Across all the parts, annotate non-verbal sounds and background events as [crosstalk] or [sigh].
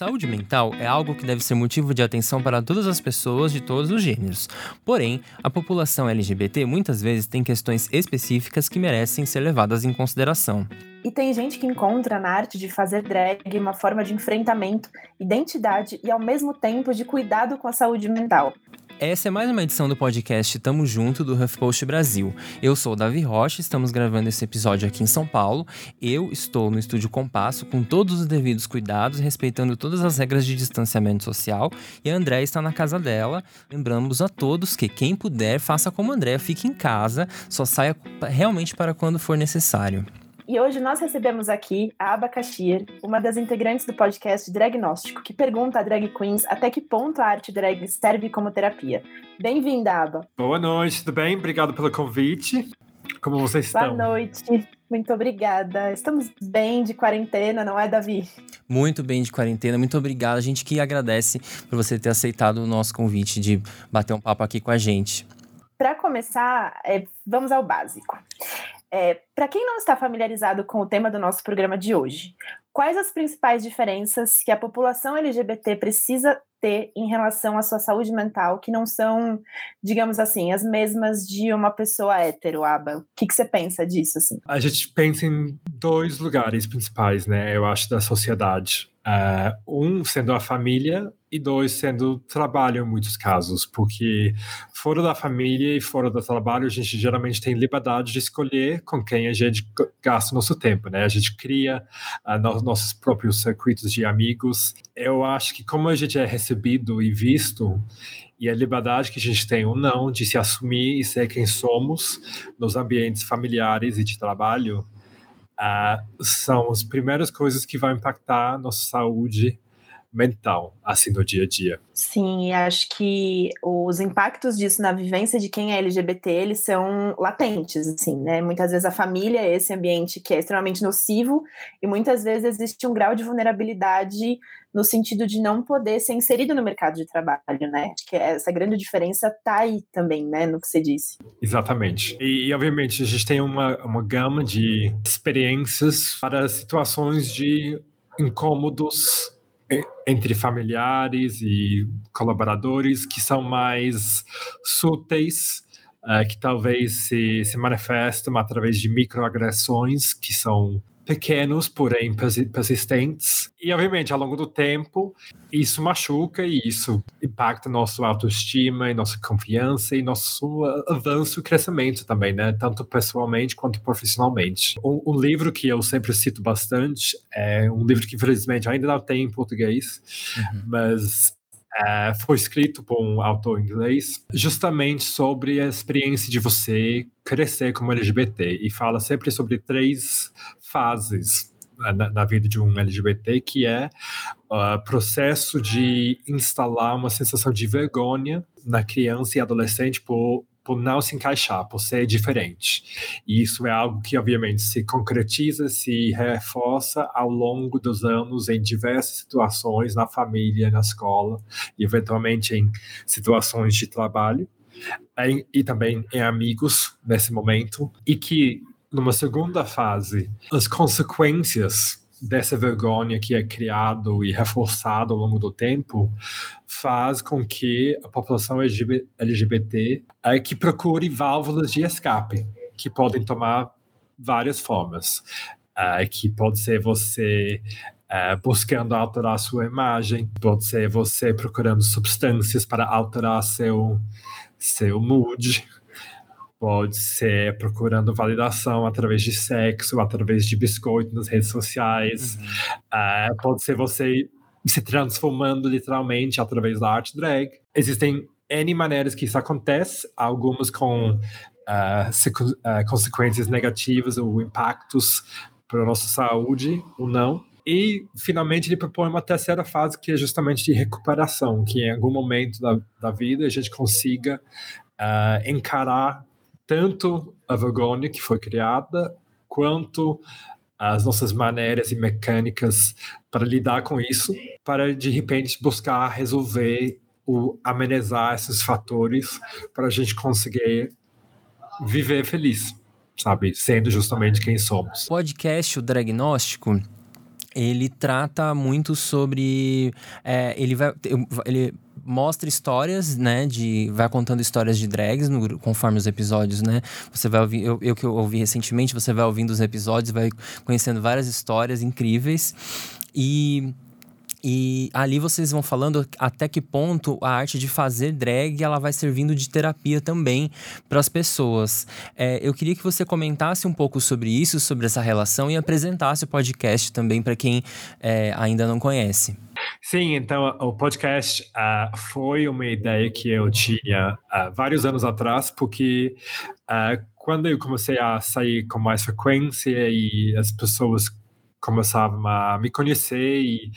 Saúde mental é algo que deve ser motivo de atenção para todas as pessoas de todos os gêneros. Porém, a população LGBT muitas vezes tem questões específicas que merecem ser levadas em consideração. E tem gente que encontra na arte de fazer drag uma forma de enfrentamento, identidade e, ao mesmo tempo, de cuidado com a saúde mental. Essa é mais uma edição do podcast Tamo Junto do HuffPost Brasil. Eu sou o Davi Rocha, estamos gravando esse episódio aqui em São Paulo. Eu estou no estúdio Compasso com todos os devidos cuidados, respeitando todas as regras de distanciamento social. E a André está na casa dela. Lembramos a todos que quem puder, faça como a André, fique em casa, só saia realmente para quando for necessário. E hoje nós recebemos aqui a Aba Kashir, uma das integrantes do podcast Dragnóstico, que pergunta a drag queens até que ponto a arte drag serve como terapia. Bem-vinda, Aba. Boa noite, tudo bem? Obrigado pelo convite. Como vocês estão? Boa noite. Muito obrigada. Estamos bem de quarentena, não é, Davi? Muito bem de quarentena. Muito obrigado. A gente que agradece por você ter aceitado o nosso convite de bater um papo aqui com a gente. Para começar, é, vamos ao básico. É, Para quem não está familiarizado com o tema do nosso programa de hoje, quais as principais diferenças que a população LGBT precisa ter em relação à sua saúde mental, que não são, digamos assim, as mesmas de uma pessoa hétero, Aba? O que, que você pensa disso? Assim? A gente pensa em dois lugares principais, né? Eu acho, da sociedade. Uh, um sendo a família e dois sendo trabalho em muitos casos, porque fora da família e fora do trabalho a gente geralmente tem liberdade de escolher com quem a gente gasta nosso tempo, né? A gente cria uh, no, nossos próprios circuitos de amigos. Eu acho que como a gente é recebido e visto e a liberdade que a gente tem ou não de se assumir e ser quem somos nos ambientes familiares e de trabalho uh, são as primeiras coisas que vão impactar nossa saúde mental, assim, no dia a dia. Sim, acho que os impactos disso na vivência de quem é LGBT, eles são latentes, assim, né? Muitas vezes a família é esse ambiente que é extremamente nocivo e muitas vezes existe um grau de vulnerabilidade no sentido de não poder ser inserido no mercado de trabalho, né? Acho que essa grande diferença tá aí também, né, no que você disse. Exatamente. E, e obviamente, a gente tem uma, uma gama de experiências para situações de incômodos entre familiares e colaboradores que são mais sutis, uh, que talvez se, se manifestam através de microagressões que são pequenos, porém persistentes. E, obviamente, ao longo do tempo, isso machuca e isso impacta nossa autoestima e nossa confiança e nosso avanço e crescimento também, né? Tanto pessoalmente quanto profissionalmente. Um, um, livro que eu sempre cito bastante é um livro que, infelizmente, ainda não tem em português, uhum. mas é, foi escrito por um autor inglês, justamente sobre a experiência de você crescer como LGBT e fala sempre sobre três fases na, na vida de um LGBT, que é o uh, processo de instalar uma sensação de vergonha na criança e adolescente por por não se encaixar, por ser diferente. E isso é algo que, obviamente, se concretiza, se reforça ao longo dos anos em diversas situações, na família, na escola, e eventualmente em situações de trabalho, em, e também em amigos nesse momento, e que, numa segunda fase, as consequências dessa vergonha que é criado e reforçado ao longo do tempo faz com que a população LGBT é que procure válvulas de escape que podem tomar várias formas. É, que pode ser você é, buscando alterar sua imagem pode ser você procurando substâncias para alterar seu seu mood Pode ser procurando validação através de sexo, através de biscoito nas redes sociais. Uhum. Uh, pode ser você se transformando literalmente através da arte drag. Existem N maneiras que isso acontece, algumas com uh, uh, consequências negativas ou impactos para a nossa saúde ou não. E, finalmente, ele propõe uma terceira fase que é justamente de recuperação, que em algum momento da, da vida a gente consiga encarar tanto a vergonha que foi criada, quanto as nossas maneiras e mecânicas para lidar com isso, para de repente buscar resolver ou amenizar esses fatores para a gente conseguir viver feliz, sabe? Sendo justamente quem somos. O podcast O Dragnóstico ele trata muito sobre. É, ele vai. Ele mostra histórias, né? De. Vai contando histórias de drags no, conforme os episódios, né? Você vai ouvir. Eu, eu que eu ouvi recentemente, você vai ouvindo os episódios, vai conhecendo várias histórias incríveis. E e ali vocês vão falando até que ponto a arte de fazer drag ela vai servindo de terapia também para as pessoas. É, eu queria que você comentasse um pouco sobre isso, sobre essa relação e apresentasse o podcast também para quem é, ainda não conhece. Sim, então o podcast uh, foi uma ideia que eu tinha uh, vários anos atrás, porque uh, quando eu comecei a sair com mais frequência e as pessoas começavam a me conhecer e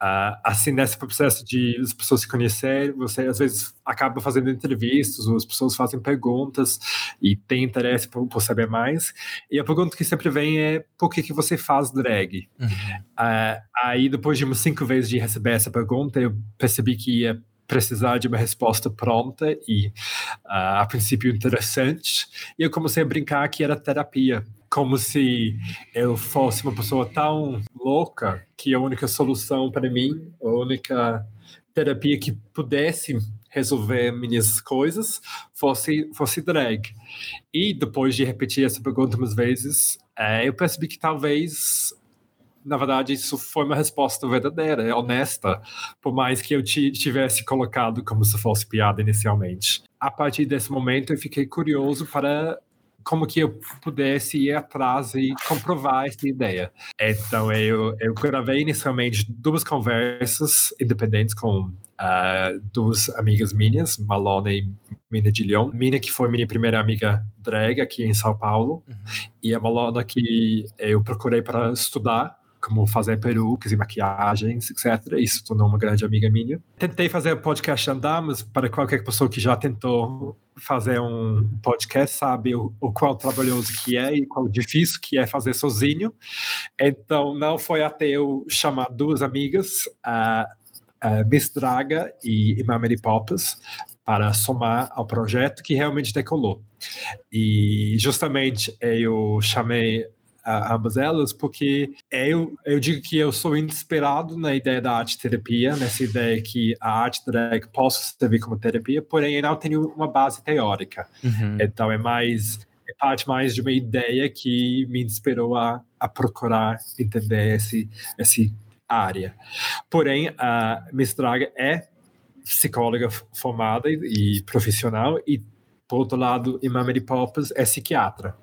Uh, assim, nesse processo de as pessoas se conhecerem, você às vezes acaba fazendo entrevistas, ou as pessoas fazem perguntas e tem interesse por, por, saber mais. E a pergunta que sempre vem é: por que, que você faz drag? Uhum. Uh, aí, depois de umas cinco vezes de receber essa pergunta, eu percebi que ia precisar de uma resposta pronta e, uh, a princípio, interessante. E eu comecei a brincar que era terapia como se eu fosse uma pessoa tão louca que a única solução para mim, a única terapia que pudesse resolver minhas coisas fosse fosse drag. E depois de repetir essa pergunta umas vezes, é, eu percebi que talvez na verdade, isso foi uma resposta verdadeira, honesta, por mais que eu tivesse colocado como se fosse piada inicialmente. A partir desse momento, eu fiquei curioso para como que eu pudesse ir atrás e comprovar essa ideia. Então, eu, eu gravei inicialmente duas conversas independentes com uh, duas amigas minhas, Malona e Mina de Leon. Mina, que foi minha primeira amiga drag aqui em São Paulo, uhum. e a Malona, que eu procurei para estudar como fazer perucas e maquiagens, etc. Isso tornou uma grande amiga minha. Tentei fazer o podcast andar, mas para qualquer pessoa que já tentou fazer um podcast sabe o, o qual trabalhoso que é e qual difícil que é fazer sozinho. Então, não foi até eu chamar duas amigas, a, a Miss Draga e Mamedy Poppers, para somar ao projeto que realmente decolou. E justamente eu chamei a, ambas elas, porque eu, eu digo que eu sou inspirado na ideia da arte terapia, nessa ideia que a arte drag possa servir como terapia, porém eu não tenho uma base teórica. Uhum. Então é mais é parte mais de uma ideia que me inspirou a, a procurar entender esse, esse área. Porém, a Miss Draga é psicóloga formada e, e profissional e, por outro lado, Imamedi Poppers é psiquiatra.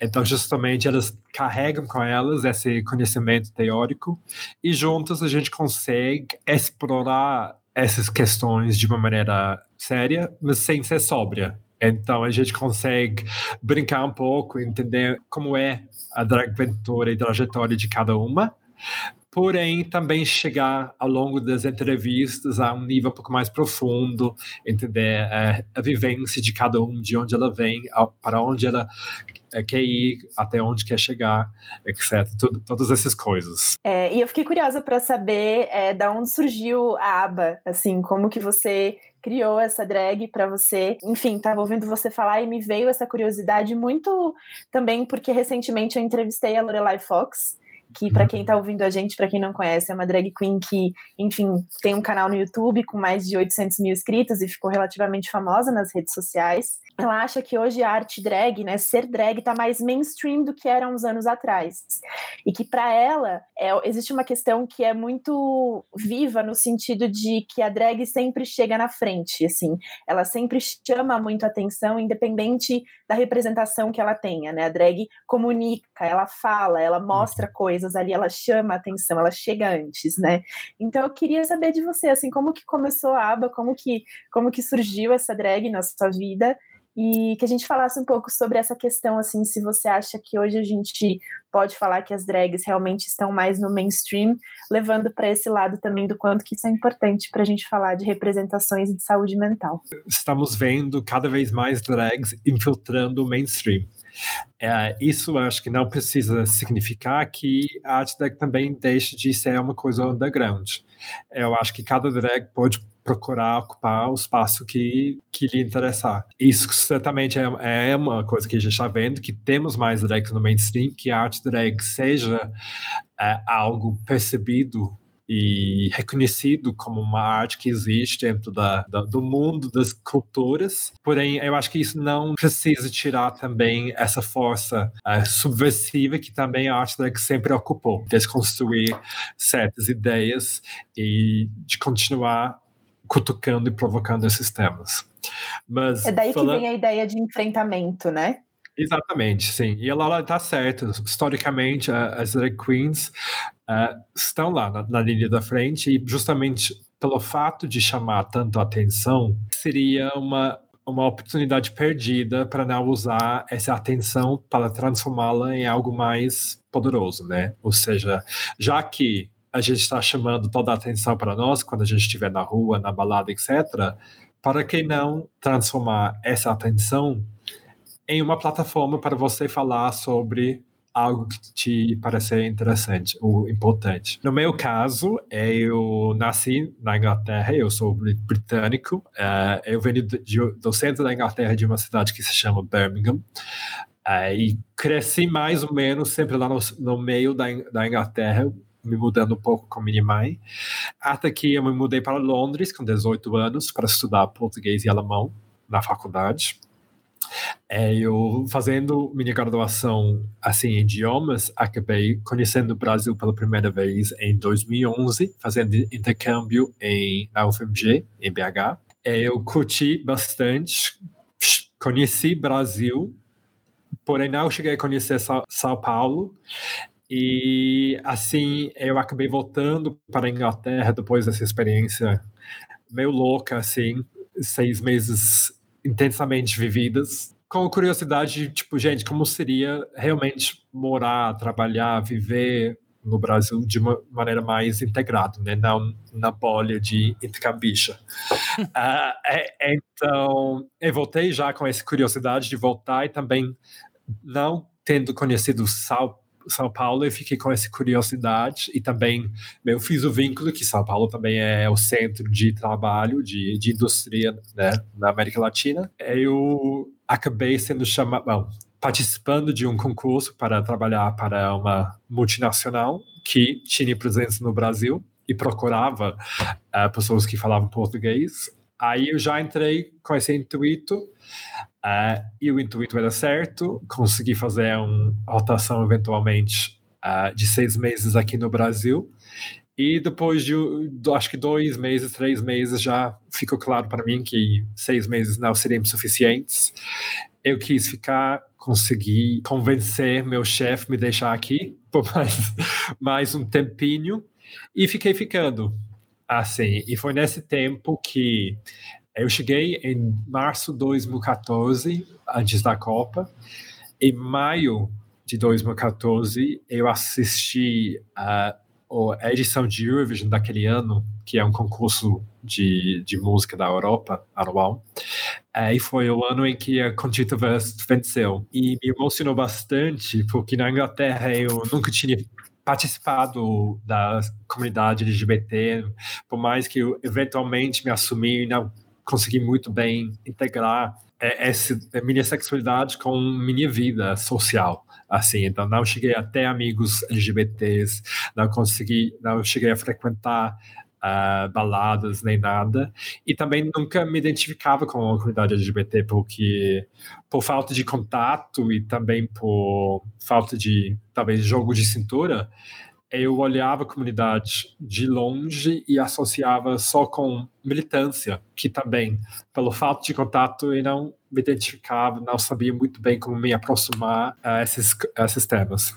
Então, justamente, elas carregam com elas esse conhecimento teórico e juntas a gente consegue explorar essas questões de uma maneira séria, mas sem ser sóbria. Então a gente consegue brincar um pouco, entender como é a dragventura e trajetória de cada uma, porém também chegar ao longo das entrevistas a um nível um pouco mais profundo, entender é, a vivência de cada um, de onde ela vem, para onde ela é, quer ir, até onde quer chegar, etc. Tudo, todas essas coisas. É, e eu fiquei curiosa para saber é, da onde surgiu a aba, assim, como que você criou essa drag para você. Enfim, estava ouvindo você falar e me veio essa curiosidade muito também porque recentemente eu entrevistei a Lorelai Fox que para quem está ouvindo a gente, para quem não conhece, é uma drag queen que, enfim, tem um canal no YouTube com mais de 800 mil inscritos e ficou relativamente famosa nas redes sociais ela acha que hoje a arte drag, né, ser drag está mais mainstream do que era uns anos atrás. E que para ela é, existe uma questão que é muito viva no sentido de que a drag sempre chega na frente, assim, ela sempre chama muito atenção, independente da representação que ela tenha, né? A drag comunica, ela fala, ela mostra uhum. coisas ali, ela chama atenção, ela chega antes, né? Então eu queria saber de você, assim, como que começou a aba, como que como que surgiu essa drag na sua vida? e que a gente falasse um pouco sobre essa questão, assim, se você acha que hoje a gente pode falar que as drags realmente estão mais no mainstream, levando para esse lado também do quanto que isso é importante para a gente falar de representações de saúde mental. Estamos vendo cada vez mais drags infiltrando o mainstream. É, isso acho que não precisa significar que a arte drag também deixe de ser uma coisa underground. Eu acho que cada drag pode procurar ocupar o espaço que, que lhe interessar. Isso certamente é, é uma coisa que a gente está vendo, que temos mais drags no mainstream, que a arte drag seja é algo percebido e reconhecido como uma arte que existe dentro da, da, do mundo das culturas. Porém, eu acho que isso não precisa tirar também essa força uh, subversiva que também a arte drag sempre ocupou, desconstruir certas ideias e de continuar cutucando e provocando esses temas. Mas, é daí falando... que vem a ideia de enfrentamento, né? Exatamente, sim. E ela está certa. Historicamente, as drag queens uh, estão lá na, na, linha da frente e justamente pelo fato de chamar tanto atenção, seria uma, uma oportunidade perdida para não usar essa atenção para transformá-la em algo mais poderoso, né? Ou seja, já que a gente está chamando toda a atenção para nós quando a gente estiver na rua, na balada, etc., para que não transformar essa atenção em uma plataforma para você falar sobre algo que te parecer interessante ou importante. No meu caso, eu nasci na Inglaterra, eu sou britânico, uh, eu venho do centro da Inglaterra, de uma cidade que se chama Birmingham, uh, e cresci mais ou menos sempre lá no, no meio da, da Inglaterra, me mudando um pouco com minha mãe, até que eu me mudei para Londres com 18 anos para estudar português e alemão na faculdade. É, eu fazendo minha graduação assim em idiomas, acabei conhecendo o Brasil pela primeira vez em 2011, fazendo intercâmbio em na UFMG, em BH. É, eu curti bastante, conheci Brasil, porém não cheguei a conhecer São Paulo. E assim eu acabei voltando para a Inglaterra depois dessa experiência meio louca, assim, seis meses intensamente vividas, com curiosidade, tipo, gente, como seria realmente morar, trabalhar, viver no Brasil de uma maneira mais integrada, né? Não na bolha de intercambicha. uh, [laughs] é, então, eu voltei já com essa curiosidade de voltar e também não tendo conhecido São são Paulo, eu fiquei com essa curiosidade e também eu fiz o vínculo que São Paulo também é o centro de trabalho, de, de indústria né, na América Latina. Eu acabei sendo chamado, participando de um concurso para trabalhar para uma multinacional que tinha presença no Brasil e procurava uh, pessoas que falavam português. Aí eu já entrei com esse intuito Uh, e o intuito era certo, consegui fazer uma rotação eventualmente uh, de seis meses aqui no Brasil. E depois de, acho que dois meses, três meses, já ficou claro para mim que seis meses não seriam suficientes. Eu quis ficar, consegui convencer meu chefe me deixar aqui [laughs] por mais, mais um tempinho e fiquei ficando. Assim, e foi nesse tempo que eu cheguei em março de 2014, antes da Copa. Em maio de 2014, eu assisti a, a edição de Eurovision daquele ano, que é um concurso de, de música da Europa anual. E foi o ano em que a Conchita Wurst venceu. E me emocionou bastante, porque na Inglaterra eu nunca tinha participado da comunidade LGBT, por mais que eu eventualmente me assumi não consegui muito bem integrar é, essa minha sexualidade com minha vida social assim. Então não cheguei até amigos LGBTs não consegui não cheguei a frequentar uh, baladas nem nada. E também nunca me identificava com a comunidade LGBT porque por falta de contato e também por falta de talvez jogo de cintura eu olhava a comunidade de longe e associava só com militância, que também, pelo fato de contato, eu não me identificava, não sabia muito bem como me aproximar a esses, a esses temas.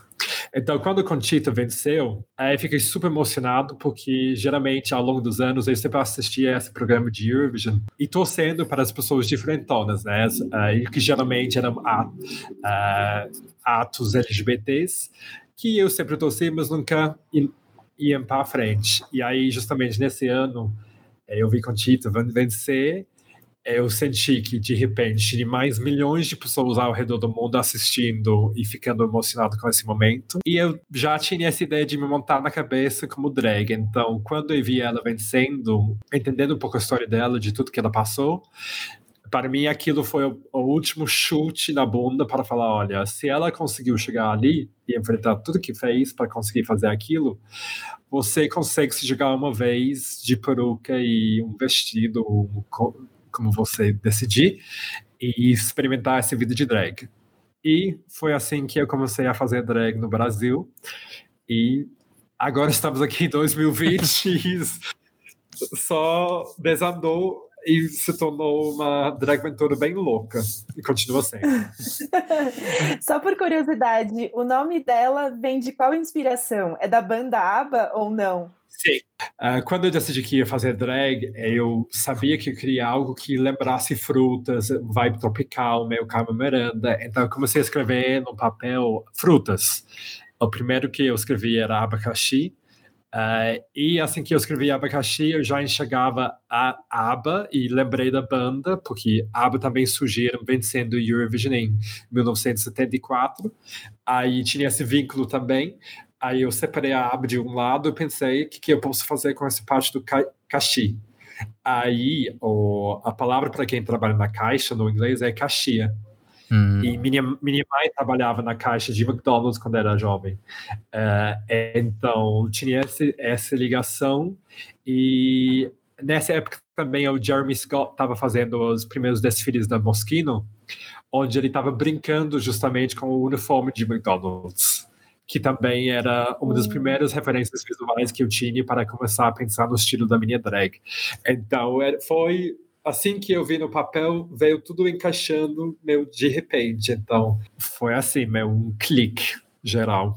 Então, quando a Conchita venceu, eu fiquei super emocionado, porque geralmente, ao longo dos anos, eu sempre assistia esse programa de Eurovision e torcendo para as pessoas diferentonas, né? Uh, que geralmente eram uh, atos LGBTs que eu sempre torci, mas nunca iam para frente. E aí, justamente nesse ano, eh, eu vi com Tito vencer, eh, eu senti que, de repente, mais milhões de pessoas ao redor do mundo assistindo e ficando emocionado com esse momento. E eu já tinha essa ideia de me montar na cabeça como drag. Então, quando eu vi ela vencendo, entendendo um pouco a história dela, de tudo que ela passou, para mim aquilo foi o, o, último chute na bunda para falar, olha, se ela conseguiu chegar ali e enfrentar tudo que fez para conseguir fazer aquilo, você consegue se jogar uma vez de peruca e um vestido, como você decidir, e experimentar essa vida de drag. E foi assim que eu comecei a fazer drag no Brasil. E agora estamos aqui em 2020 e [laughs] só desandou e se tornou uma drag mentora bem louca e continua sendo. [laughs] Só por curiosidade, o nome dela vem de qual inspiração? É da banda ABBA ou não? Sim. Uh, quando eu decidi que ia fazer drag, eu sabia que eu queria algo que lembrasse frutas, vibe tropical, meio Carmen Miranda. Então eu comecei a escrever no papel frutas. O primeiro que eu escrevi era abacaxi, Uh, e assim que eu escrevi Abacaxi, eu já enxergava a ABBA e lembrei da banda, porque ABBA também surgiram vencendo o Eurovision em 1974. Aí tinha esse vínculo também. Aí eu separei a ABBA de um lado e pensei, o que, que eu posso fazer com essa parte do ca caxi? Aí o, a palavra para quem trabalha na caixa no inglês é caixia. Hum. E minha, minha mãe trabalhava na caixa de McDonald's quando era jovem. Uh, então, tinha esse, essa ligação. E nessa época também o Jeremy Scott estava fazendo os primeiros desfiles da Moschino, onde ele estava brincando justamente com o uniforme de McDonald's, que também era uma das hum. primeiras referências visuais que eu tinha para começar a pensar no estilo da minha drag. Então, foi assim que eu vi no papel, veio tudo encaixando meio de repente. Então, foi assim, meio um clique geral.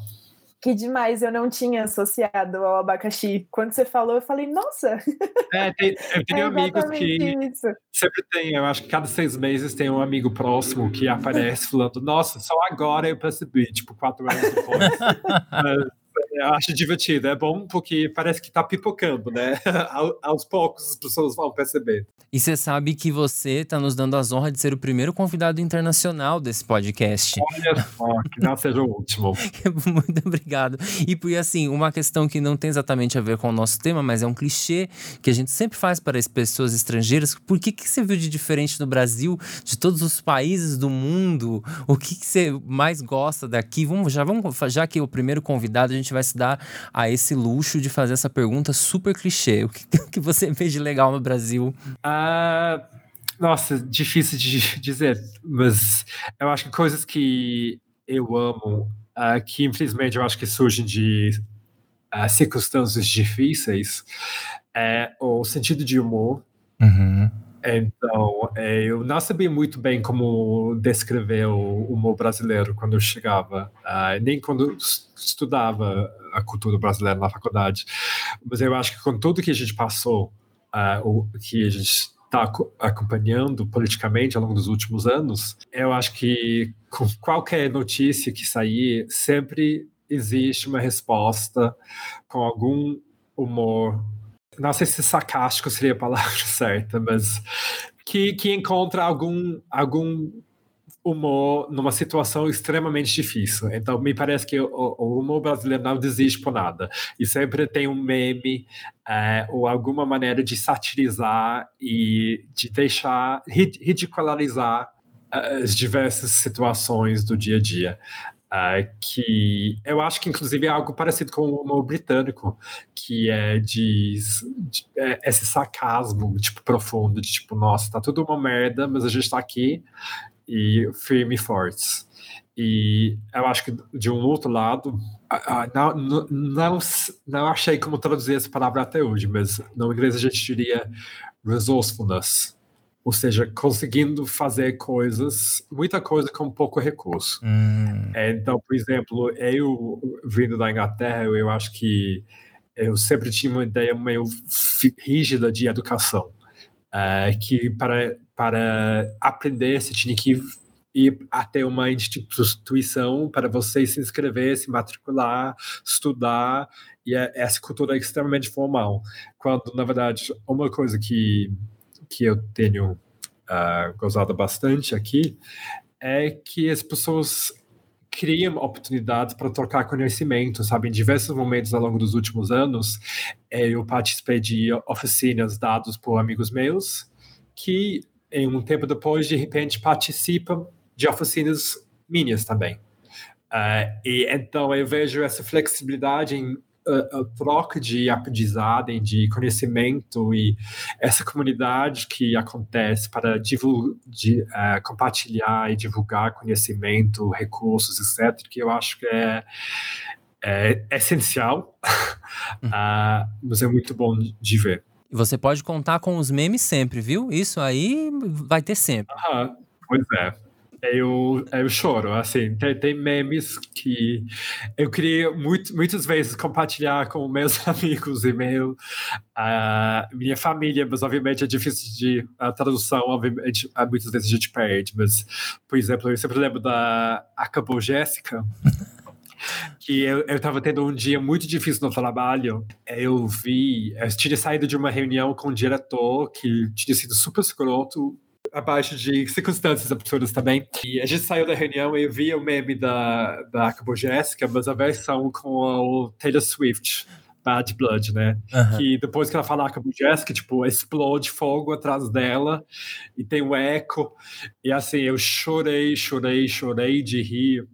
Que demais, eu não tinha associado ao abacaxi. Quando você falou, eu falei, nossa! É, tem, eu tenho [laughs] é amigos que isso. sempre tem, eu acho que cada seis meses tem um amigo próximo que aparece falando, nossa, só agora eu percebi, tipo, quatro anos depois. [laughs] Eu acho divertido, é bom porque parece que tá pipocando, né? [laughs] aos poucos as pessoas vão perceber. E você sabe que você está nos dando as honras de ser o primeiro convidado internacional desse podcast. Olha só, que não seja o último. [laughs] Muito obrigado. E por assim, uma questão que não tem exatamente a ver com o nosso tema, mas é um clichê que a gente sempre faz para as pessoas estrangeiras. Por que, que você viu de diferente no Brasil, de todos os países do mundo? O que, que você mais gosta daqui? Vamos, já, vamos, já que é o primeiro convidado, a gente vai se dar a esse luxo de fazer essa pergunta super clichê. O que, [laughs] que você vê de legal no Brasil? Ah, nossa, difícil de [laughs] dizer, mas eu acho que coisas que eu amo, uh, que infelizmente eu acho que surgem de uh, circunstâncias difíceis, é o sentido de humor. Uhum. Então, é, eu não sabia muito bem como descrever o humor brasileiro quando eu chegava, uh, nem quando estudava a cultura brasileira na faculdade. Mas eu acho que com tudo que a gente passou, uh, o que a gente está acompanhando politicamente ao longo dos últimos anos, eu acho que com qualquer notícia que sair, sempre existe uma resposta com algum humor. Não sei se sarcástico seria a palavra [laughs] certa, mas que, que encontra algum, algum humor numa situação extremamente difícil. Então, me parece que o, o humor brasileiro não desiste por nada. E sempre tem um meme é, ou alguma maneira de satirizar e de deixar, ridicularizar as diversas situações do dia a dia. Uh, que eu acho que inclusive é algo parecido com o humor britânico, que é de, de é, esse sarcasmo tipo profundo, de tipo, nossa, tá tudo uma merda, mas a gente tá aqui e firme e fortes. E eu acho que, de um outro lado, não, não, não achei como traduzir essa palavra até hoje, mas no inglês a gente diria resourcefulness, ou seja, conseguindo fazer coisas, muita coisa com pouco recurso. Hum. Então, por exemplo, eu vindo da Inglaterra, eu acho que eu sempre tinha uma ideia meio rígida de educação, uh, que para para aprender, você tinha que ir até uma instituição para você se inscrever, se matricular, estudar, e é, essa cultura é extremamente formal. Quando, na verdade, uma coisa que, que eu tenho uh, gozado bastante aqui é que as pessoas criam oportunidades para trocar conhecimento, sabe? Em diversos momentos ao longo dos últimos anos, eu participei de oficinas dadas por amigos meus que em um tempo depois, de repente, participam de oficinas minhas também. Uh, e então eu vejo essa flexibilidade em a, a, troca de aprendizagem, de conhecimento e essa comunidade que acontece para divulgar, de, uh, compartilhar e divulgar conhecimento, recursos, etc., que eu acho que é, é essencial, uh, [laughs] mas é muito bom de ver. Você pode contar com os memes sempre, viu? Isso aí vai ter sempre. Aham, pois é eu, eu choro, assim, tem, tem memes que eu queria muito, muitas vezes compartilhar com meus [laughs] amigos e meu, uh, minha família, mas obviamente é difícil de, a tradução, obviamente, muitas vezes a gente perde, mas, por exemplo, eu sempre lembro da Acabou Jéssica, que eu, eu tendo um dia muito difícil no trabalho. Eu vi, eu tinha saído de uma reunião com um diretor que tinha sido super escroto abaixo de circunstâncias absurdas também. E a gente saiu da reunião e eu vi o meme da, da Acabou Jéssica, mas a versão com o Taylor Swift. Bad Blood, né? Uhum. Que depois que ela fala Acabou Jéssica, tipo, explode fogo atrás dela e tem um eco. E assim, eu chorei, chorei, chorei de rir.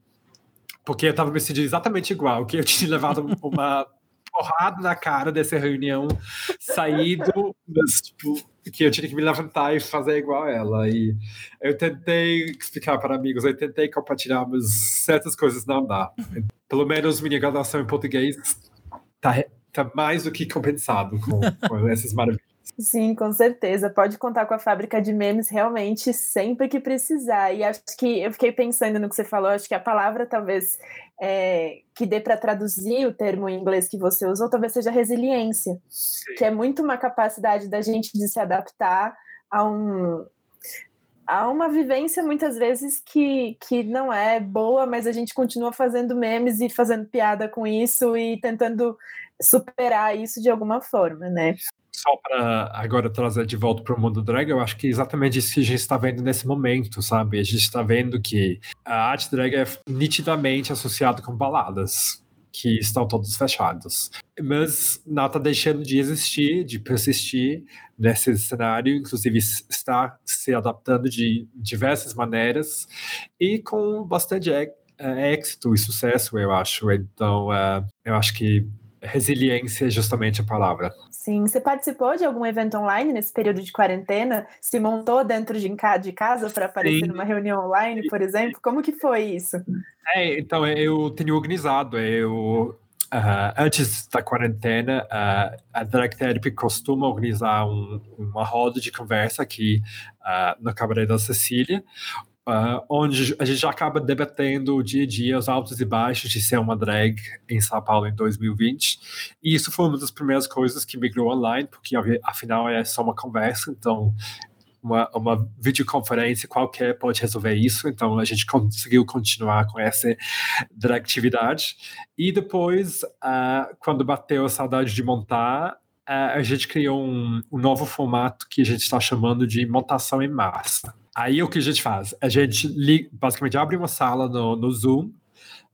Porque eu tava me sentindo exatamente igual, que eu tinha levado uma porrada na cara dessa reunião, saído, mas, tipo, que eu tinha que me levantar e fazer igual ela. E eu tentei explicar para amigos, eu tentei compartilhar, mas certas coisas não dá. Pelo menos minha graduação em português tá, tá mais do que compensado com, com essas maravilhas. Sim, com certeza. Pode contar com a fábrica de memes realmente sempre que precisar. E acho que eu fiquei pensando no que você falou, acho que a palavra talvez é, que dê para traduzir o termo em inglês que você usou, talvez seja resiliência, Sim. que é muito uma capacidade da gente de se adaptar a um, há uma vivência muitas vezes que, que não é boa, mas a gente continua fazendo memes e fazendo piada com isso e tentando superar isso de alguma forma, né? Só para agora trazer de volta para o mundo drag, eu acho que é exatamente isso que a gente está vendo nesse momento, sabe? A gente está vendo que a arte drag é nitidamente associada com baladas que estão todos fechados. Mas nada está deixando de existir, de persistir nesse cenário, inclusive está se adaptando de diversas maneiras e com bastante êxito e sucesso, eu acho. Então, uh, eu acho que resiliência é justamente a palavra. Sim, você participou de algum evento online nesse período de quarentena? Se montou dentro de, casa para aparecer Sim. numa reunião online, por exemplo? Como que foi isso? É, então, eu tenho organizado, eu... Uh, antes da quarentena, uh, a Drag Therapy costuma organizar um, uma roda de conversa aqui uh, no Cabaré da Cecília, Uh, onde a gente já acaba debatendo dia a dia, os altos e baixos de ser uma drag em São Paulo em 2020. E isso foi uma das primeiras coisas que migrou online, porque afinal é só uma conversa, então uma, uma videoconferência qualquer pode resolver isso. Então a gente conseguiu continuar com essa dragatividade. E depois, uh, quando bateu a saudade de montar, uh, a gente criou um, um novo formato que a gente está chamando de montação em massa. Aí o que a gente faz? A gente basicamente abre uma sala no, no Zoom,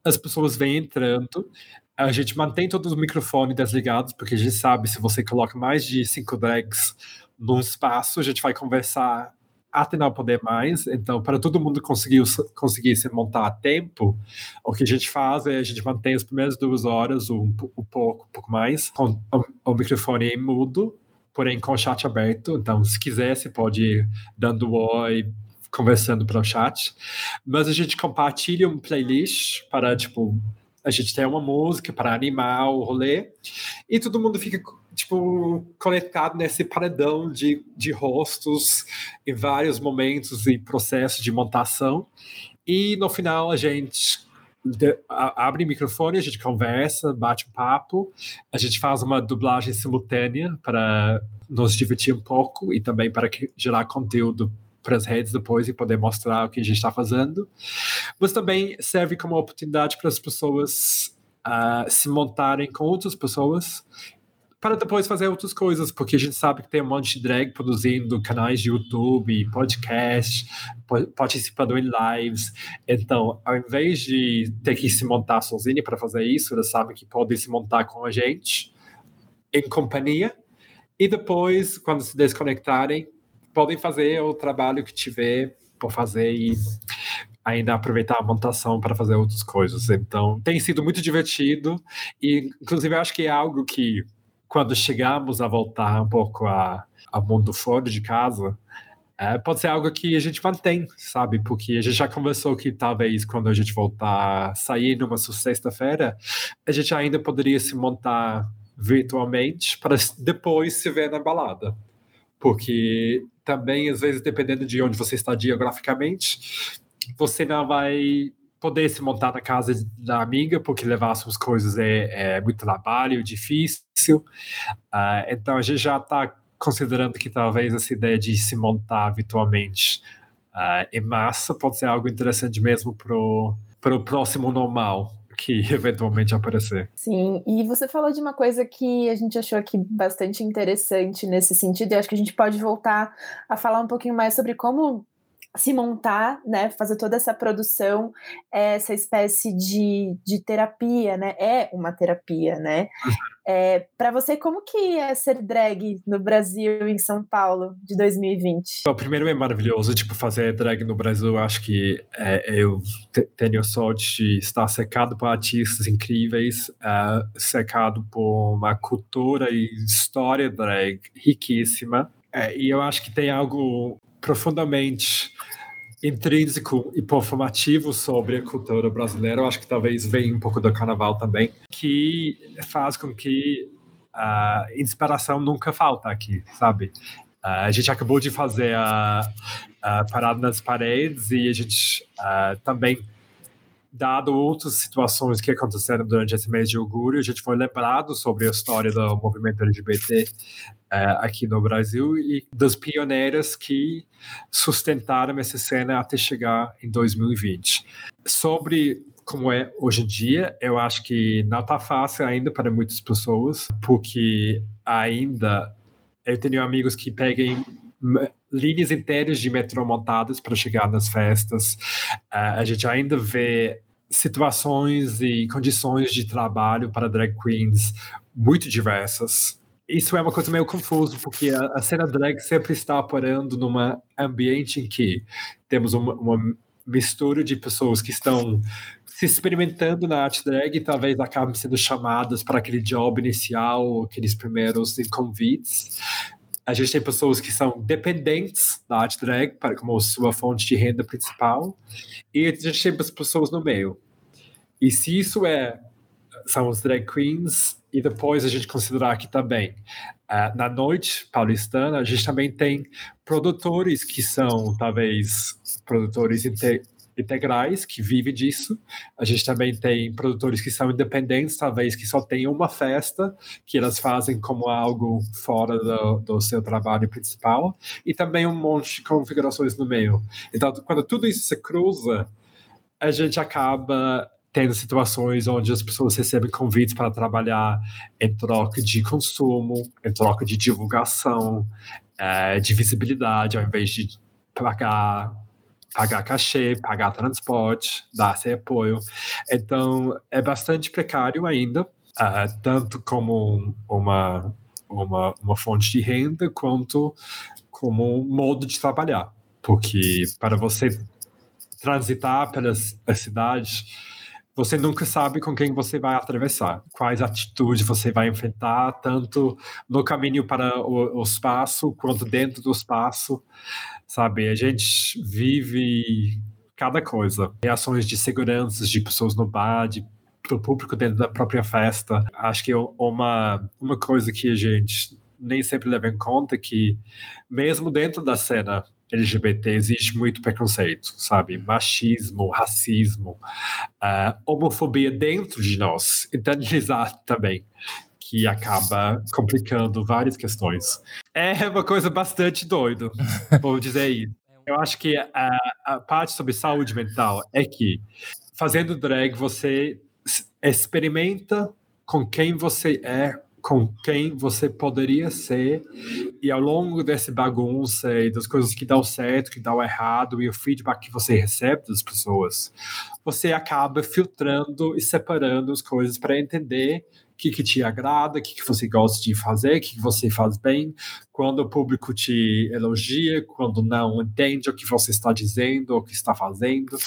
as pessoas vêm entrando, a gente mantém todos os microfones desligados, porque a gente sabe se você coloca mais de cinco drags num espaço, a gente vai conversar até não poder mais. Então, para todo mundo conseguir, conseguir se montar a tempo, o que a gente faz é a gente mantém as primeiras duas horas, um, um pouco, um pouco mais, com o, o microfone mudo, porém com o chat aberto. Então, se quiser, você pode ir dando oi, conversando para o chat. Mas a gente compartilha um playlist para, tipo, a gente tem uma música para animar o rolê e todo mundo fica, tipo, conectado nesse paredão de, de rostos em vários momentos e processos de montação. E no final a gente de, a, abre microfone, a gente conversa, bate um papo, a gente faz uma dublagem simultânea para nos divertir um pouco e também para que, gerar conteúdo para as redes depois e poder mostrar o que a gente está fazendo. Mas também serve como oportunidade para as pessoas uh, se montarem com outras pessoas para depois fazer outras coisas, porque a gente sabe que tem um monte de drag produzindo canais de YouTube, podcast, participando em lives. Então, ao invés de ter que se montar sozinho para fazer isso, eles sabem que podem se montar com a gente, em companhia, e depois, quando se desconectarem, podem fazer o trabalho que tiver por fazer e ainda aproveitar a montação para fazer outras coisas. Então, tem sido muito divertido e, inclusive, acho que é algo que, quando chegamos a voltar um pouco a, a mundo fora de casa, é, pode ser algo que a gente mantém, sabe? Porque a gente já conversou que talvez quando a gente voltar sair numa sexta-feira, a gente ainda poderia se montar virtualmente para depois se ver na balada. Porque também, às vezes, dependendo de onde você está geograficamente, você não vai poder se montar na casa da amiga, porque levar suas coisas é, é muito trabalho, difícil. Uh, então, a gente já está considerando que talvez essa ideia de se montar virtualmente uh, em massa pode ser algo interessante mesmo para o próximo normal que [laughs] eventualmente aparecer. Sim, e você falou de uma coisa que a gente achou aqui bastante interessante nesse sentido, e acho que a gente pode voltar a falar um pouquinho mais sobre como se montar, né, fazer toda essa produção, essa espécie de, de terapia, né, é uma terapia, né. É, para você, como que é ser drag no Brasil, em São Paulo, de 2020? O primeiro é maravilhoso, tipo, fazer drag no Brasil, acho que é, eu tenho sorte de estar cercado por artistas incríveis, uh, cercado por uma cultura e história drag riquíssima, é, e eu acho que tem algo profundamente intrínseco e performativo sobre a cultura brasileira, eu acho que talvez venha um pouco do carnaval também, que faz com que a inspiração nunca falta aqui, sabe? A gente acabou de fazer a, a, Parada nas Paredes e a gente uh, também, dado outras situações que aconteceram durante esse mês de orgulho, a gente foi lembrado sobre a história do movimento LGBT uh, aqui no Brasil e das pioneiras que sustentaram essa cena até chegar em 2020. Sobre como é hoje em dia, eu acho que não está fácil ainda para muitas pessoas, porque ainda eu tenho amigos que peguem linhas inteiras de metrô montadas para chegar nas festas. Uh, a gente ainda vê situações e condições de trabalho para drag queens muito diversas isso é uma coisa meio confuso, porque a, a, cena drag sempre está operando num ambiente em que temos uma, uma, mistura de pessoas que estão se experimentando na arte drag e talvez acabem sendo chamadas para aquele job inicial, aqueles primeiros convites. A gente tem pessoas que são dependentes da arte drag como sua fonte de renda principal, e a gente tem pessoas no meio. E se isso é são os drag queens, e depois a gente considerar que também uh, na noite paulistana a gente também tem produtores que são talvez produtores integrais que vivem disso. A gente também tem produtores que são independentes, talvez que só tem uma festa que elas fazem como algo fora do, do seu trabalho principal e também um monte de configurações no meio. Então, quando tudo isso se cruza, a gente acaba tendo situações onde as pessoas recebem convites para trabalhar em troca de consumo, em troca de divulgação, é, de visibilidade, ao invés de pagar pagar cachê, pagar transporte, dar esse apoio. Então, é bastante precário ainda, uh, tanto como uma, uma, uma fonte de renda, quanto como um modo de trabalhar. Porque para você transitar pelas cidades, você nunca sabe com quem você vai atravessar, quais atitudes você vai enfrentar, tanto no caminho para o, o espaço quanto dentro do espaço, sabe? A gente vive cada coisa, reações de segurança de pessoas no bar, de para o público dentro da própria festa. Acho que uma, uma coisa que a gente nem sempre leva em conta é que, mesmo dentro da cena LGBT existe muito preconceito, sabe? Machismo, racismo, uh, homofobia dentro de nós, [laughs] internalizado também, que acaba complicando várias questões. É uma coisa bastante doida, vou dizer isso. [laughs] Eu acho que a, a parte sobre saúde mental é que fazendo drag você experimenta com quem você é com quem você poderia ser e ao longo dessa bagunça e das coisas que dão certo, que dão errado e o feedback que você recebe das pessoas, você acaba filtrando e separando as coisas para entender o que, que te agrada, o que, que você gosta de fazer, o que, que você faz bem, quando o público te elogia, quando não entende o que você está dizendo, o que está fazendo.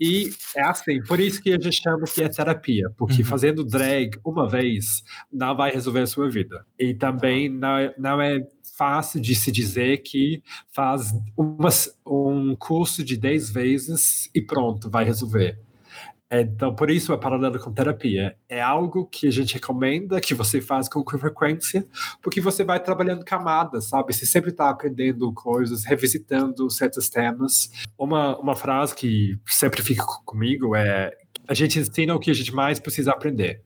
E é assim, por isso que a gente chama que é terapia, porque uhum. fazendo drag uma vez não vai resolver a sua vida. E também não é, não é fácil de se dizer que faz uma, um curso de 10 vezes e pronto, vai resolver. Então, por isso é paralelo com terapia. É algo que a gente recomenda que você faz com frequência, porque você vai trabalhando camadas, sabe? Você sempre está aprendendo coisas, revisitando certos temas. Uma, uma frase que sempre fica comigo é: a gente ensina o que a gente mais precisa aprender.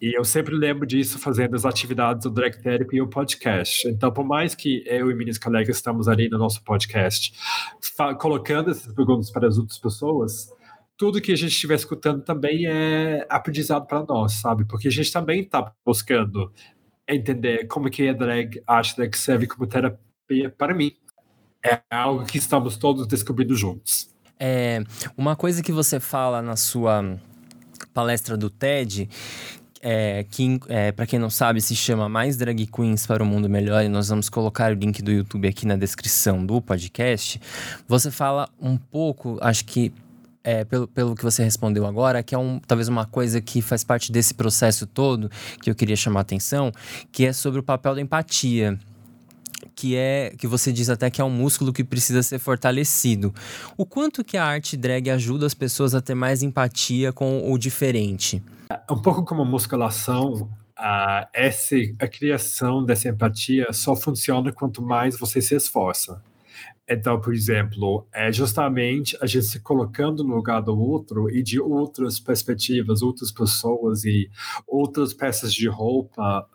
E eu sempre lembro disso fazendo as atividades do Drag Therapy e o podcast. Então, por mais que eu e minhas colegas estamos ali no nosso podcast colocando essas perguntas para as outras pessoas, tudo que a gente estiver escutando também é aprendizado para nós, sabe? Porque a gente também está buscando entender como que a drag, a drag serve como terapia para mim. É algo que estamos todos descobrindo juntos. É, uma coisa que você fala na sua palestra do TED, é, que, é, para quem não sabe, se chama Mais Drag Queens para o Mundo Melhor, e nós vamos colocar o link do YouTube aqui na descrição do podcast. Você fala um pouco, acho que é, pelo, pelo que você respondeu agora, que é um, talvez uma coisa que faz parte desse processo todo que eu queria chamar a atenção, que é sobre o papel da empatia. Que é que você diz até que é um músculo que precisa ser fortalecido. O quanto que a arte drag ajuda as pessoas a ter mais empatia com o diferente? Um pouco como musculação, a, essa, a criação dessa empatia só funciona quanto mais você se esforça. Então, por exemplo, é justamente a gente se colocando no lugar do outro e de outras perspectivas, outras pessoas e outras peças de roupa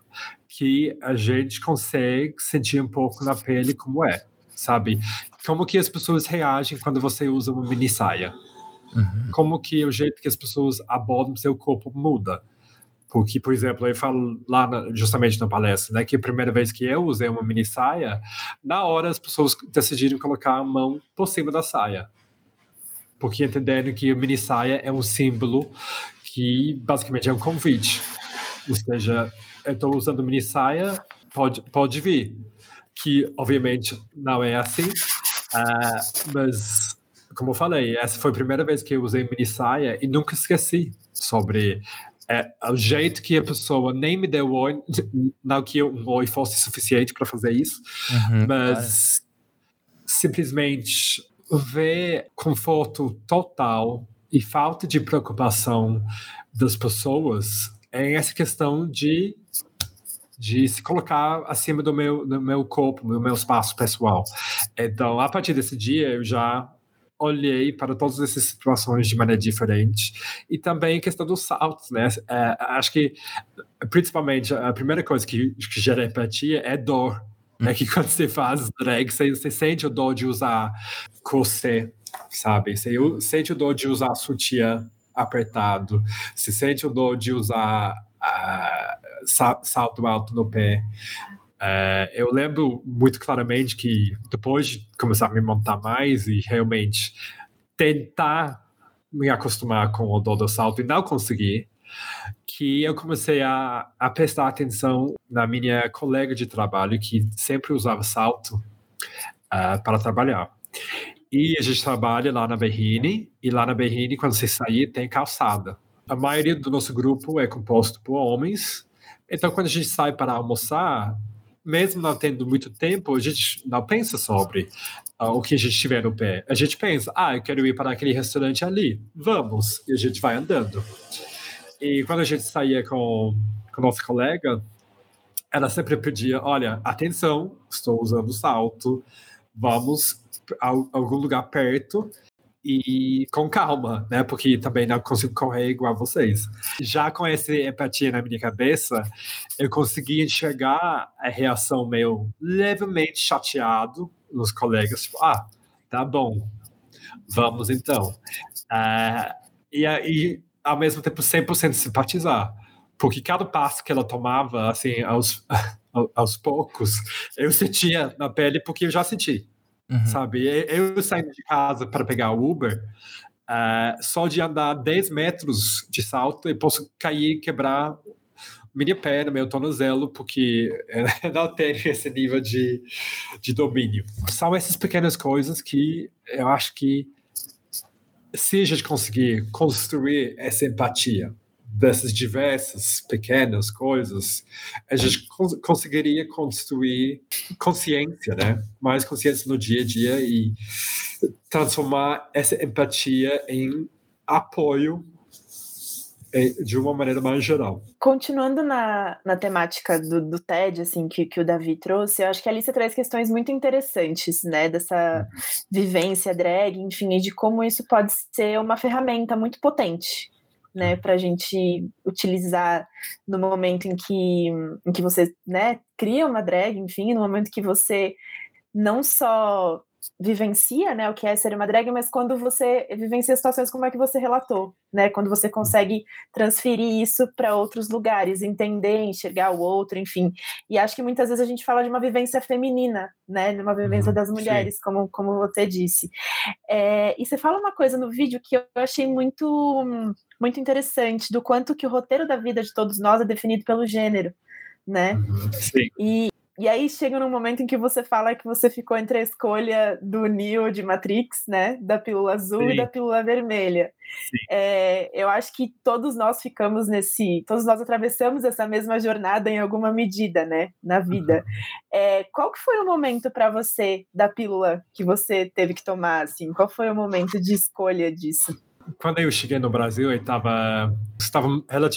que a gente consegue sentir um pouco na pele como é, sabe? Como que as pessoas reagem quando você usa uma mini saia? Uhum. Como que o jeito que as pessoas abordam seu corpo muda? Porque, por exemplo, eu falo lá na, justamente na palestra, né, que a primeira vez que eu usei uma mini saia, na hora as pessoas decidiram colocar a mão por cima da saia. Porque entendendo que a mini saia é um símbolo que basicamente é um convite. Ou seja, eu estou usando mini saia, pode, pode vir. Que obviamente não é assim, uh, mas como eu falei, essa foi a primeira vez que eu usei mini saia e nunca esqueci sobre é, o jeito que a pessoa nem me deu oi, [laughs] não que um oi fosse suficiente para fazer isso, uhum, mas simplesmente ver conforto total e falta de preocupação das pessoas em essa questão de de se colocar acima do meu, do meu corpo, do meu espaço pessoal. Então, a partir desse dia, eu já olhei para todas essas situações de maneira diferente. E também a questão dos saltos, né? É, acho que, principalmente, a primeira coisa que, que gera empatia é dor. Hum. É que quando você faz drag, você, você sente o dor de usar corset, sabe? Você sente o dor de usar sutiã apertado. Você sente o dor de usar uh, salto alto no pé. É, eu lembro muito claramente que depois de começar a me montar mais e realmente tentar me acostumar com o do salto e não conseguir, que eu comecei a, a prestar atenção na minha colega de trabalho que sempre usava salto uh, para trabalhar. E a gente trabalha lá na Berrine, e lá na Berrine, quando você sair, tem calçada. A maioria do nosso grupo é composto por homens, então quando a gente sai para almoçar, mesmo não tendo muito tempo, a gente não pensa sobre uh, o que a gente tiver no pé. A gente pensa, ah, eu quero ir para aquele restaurante ali, vamos, e a gente vai andando. E quando a gente saía com, com nossa colega, ela sempre pedia, olha, atenção, estou usando salto, vamos a algum lugar perto e com calma, né? Porque também não consigo correr igual vocês. Já com essa empatia na minha cabeça, eu consegui enxergar a reação meio levemente chateado nos colegas, tipo, ah, tá bom, vamos então. Uh, e aí, ao mesmo tempo, 100% simpatizar, porque cada passo que ela tomava, assim, aos, [laughs] aos poucos, eu sentia na pele porque eu já senti, uhum. sabe? Eu saindo de casa para pegar o Uber, uh, só de andar 10 metros de salto, eu posso cair e quebrar minha perna, meu tornozelo, porque [laughs] não tenho esse nível de, de domínio. São essas pequenas coisas que eu acho que se a gente conseguir construir essa empatia dessas diversas pequenas coisas, a gente cons conseguiria construir consciência, né? Mais consciência no dia a dia e transformar essa empatia em apoio de uma maneira mais geral. Continuando na, na temática do, do TED, assim, que, que o Davi trouxe, eu acho que ali você traz questões muito interessantes, né, dessa vivência drag, enfim, e de como isso pode ser uma ferramenta muito potente, né, uhum. para a gente utilizar no momento em que, em que você, né, cria uma drag, enfim, no momento que você não só vivencia, né, o que é ser uma drag, mas quando você vivencia situações como é que você relatou, né, quando você consegue transferir isso para outros lugares, entender, enxergar o outro, enfim. E acho que muitas vezes a gente fala de uma vivência feminina, né, de uma vivência uhum, das mulheres, como, como você disse. É, e você fala uma coisa no vídeo que eu achei muito muito interessante do quanto que o roteiro da vida de todos nós é definido pelo gênero, né? Uhum, sim. E, e aí chega num momento em que você fala que você ficou entre a escolha do Neo de Matrix, né? Da pílula azul Sim. e da pílula vermelha. É, eu acho que todos nós ficamos nesse. Todos nós atravessamos essa mesma jornada em alguma medida, né? Na vida. Uhum. É, qual que foi o momento para você da pílula que você teve que tomar? Assim? Qual foi o momento de escolha disso? Quando eu cheguei no Brasil, eu estava estava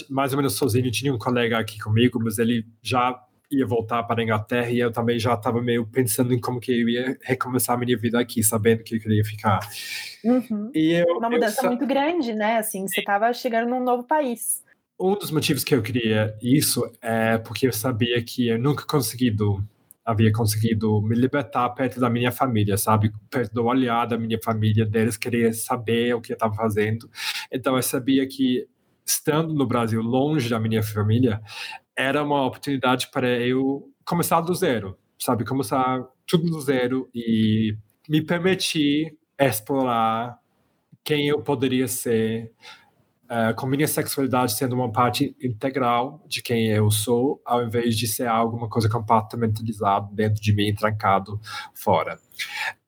mais ou menos sozinho. Tinha um colega aqui comigo, mas ele já ia voltar para a Inglaterra e eu também já estava meio pensando em como que eu ia recomeçar a minha vida aqui, sabendo que eu queria ficar. Uhum. E eu, Uma mudança eu... muito grande, né? Assim, você estava chegando num novo país. Um dos motivos que eu queria isso é porque eu sabia que eu nunca conseguido havia conseguido me libertar perto da minha família, sabe? Perto do olhar da minha família, deles queria saber o que eu estava fazendo. Então eu sabia que estando no Brasil, longe da minha família, era uma oportunidade para eu começar do zero, sabe? Começar tudo do zero e me permitir explorar quem eu poderia ser, uh, com minha sexualidade sendo uma parte integral de quem eu sou, ao invés de ser alguma coisa compartimentalizada dentro de mim, trancado fora.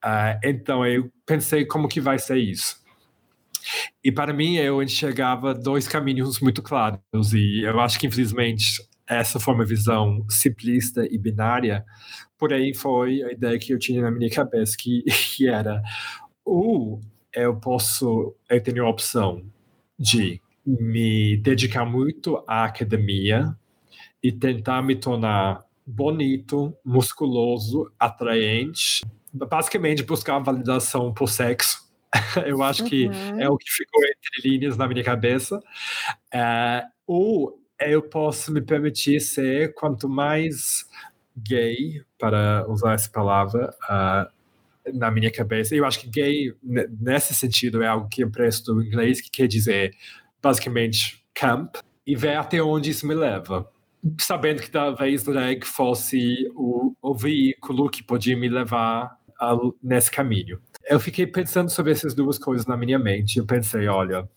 Uh, então eu pensei como que vai ser isso. E para mim eu enxergava dois caminhos muito claros e eu acho que infelizmente essa foi uma visão simplista e binária, por aí foi a ideia que eu tinha na minha cabeça, que, [laughs] que era, ou eu posso, eu tenho a opção de me dedicar muito à academia e tentar me tornar bonito, musculoso, atraente, basicamente buscar validação por sexo. [laughs] eu acho que uhum. é o que ficou entre linhas na minha cabeça. Uh, ou eu posso me permitir ser quanto mais gay, para usar essa palavra, uh, na minha cabeça. Eu acho que gay, nesse sentido, é algo que empresto do inglês, que quer dizer, basicamente, camp, e ver até onde isso me leva. Sabendo que talvez drag fosse o, o veículo que podia me levar nesse caminho. Eu fiquei pensando sobre essas duas coisas na minha mente. Eu pensei, olha,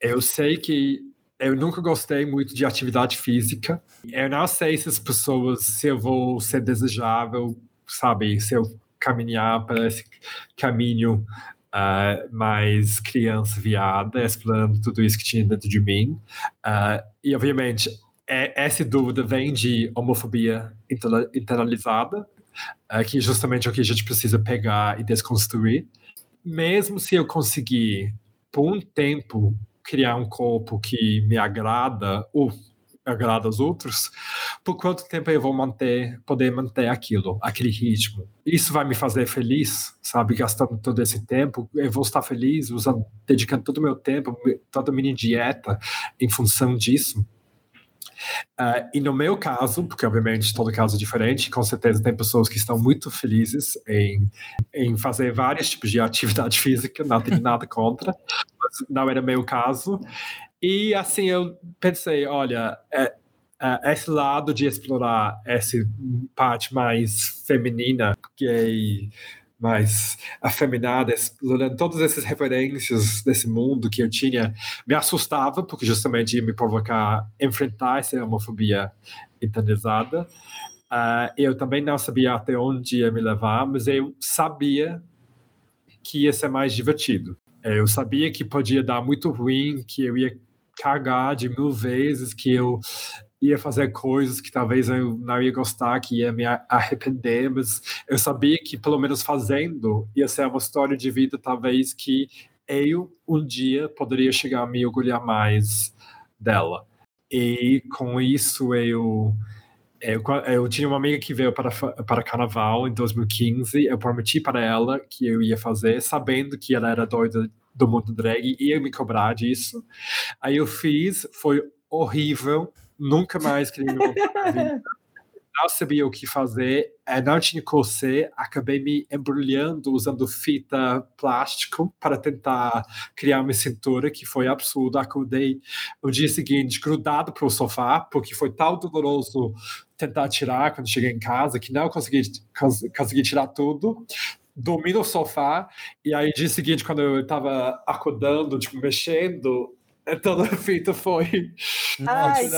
eu sei que eu nunca gostei muito de atividade física. Eu não sei se as pessoas, se eu vou ser desejável, sabe, se eu caminhar para esse caminho uh, mais criança viada, explorando tudo isso que tinha dentro de mim. Uh, e, obviamente, é, essa dúvida vem de homofobia internalizada, uh, que justamente é o que a gente precisa pegar e desconstruir. Mesmo se eu conseguir, por um tempo, criar um corpo que me agrada ou agrada aos outros, por quanto tempo eu vou manter, poder manter aquilo, aquele ritmo? Isso vai me fazer feliz, sabe? Gastando todo esse tempo, eu vou estar feliz, usando, dedicando todo o meu tempo, toda a minha dieta em função disso. Uh, e no meu caso, porque obviamente todo caso é diferente, com certeza tem pessoas que estão muito felizes em, em fazer vários tipos de [laughs] atividade física, não nada contra, mas não era meu caso. E assim eu pensei, olha, é, uh, esse lado de explorar essa parte mais feminina, gay, mais afeminada, explorando todas essas referências desse mundo que eu tinha, me assustava, porque justamente ia me provocar enfrentar essa homofobia internalizada. Uh, eu também não sabia até onde ia me levar, mas eu sabia que ia ser mais divertido. Eu sabia que podia dar muito ruim, que eu ia cagar de mil vezes, que eu ia fazer coisas que talvez eu não ia gostar, que ia me arrepender, mas eu sabia que pelo menos fazendo ia ser uma história de vida talvez que eu um dia poderia chegar a me orgulhar mais dela. E com isso eu eu, eu tinha uma amiga que veio para para Carnaval em 2015. Eu prometi para ela que eu ia fazer, sabendo que ela era doida do mundo drag ia me cobrar disso. Aí eu fiz, foi horrível nunca mais queria me Não sabia o que fazer, eh, não tinha corset, acabei me embrulhando usando fita plástico para tentar criar uma cintura, que foi absurdo. Acordei no dia seguinte grudado para o sofá, porque foi tão doloroso tentar tirar quando cheguei em casa, que não consegui, consegui tirar tudo dormi no sofá, e aí dia seguinte, quando eu estava acordando, tipo, mexendo, então a fita foi. Ai,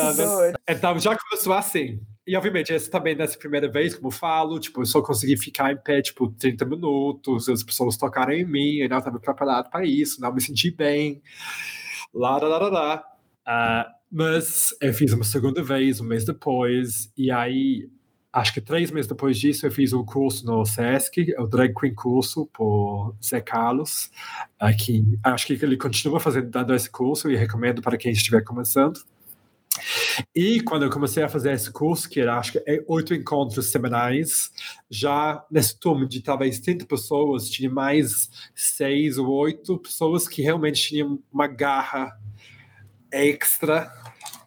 então já começou assim. E obviamente, essa também nessa primeira vez, como eu falo, tipo, eu só consegui ficar em pé, tipo, 30 minutos, as pessoas tocaram em mim, eu não estava preparado para isso, não me senti bem. Lá, lá, lá, lá. Uh, mas eu fiz uma segunda vez, um mês depois, e aí acho que três meses depois disso eu fiz um curso no SESC, o Drag Queen curso por Zé Carlos, aqui, acho que ele continua fazendo, dando esse curso e recomendo para quem estiver começando. E quando eu comecei a fazer esse curso, que era acho que é oito encontros semanais, já nesse turma de talvez 30 pessoas, tinha mais seis ou oito pessoas que realmente tinham uma garra extra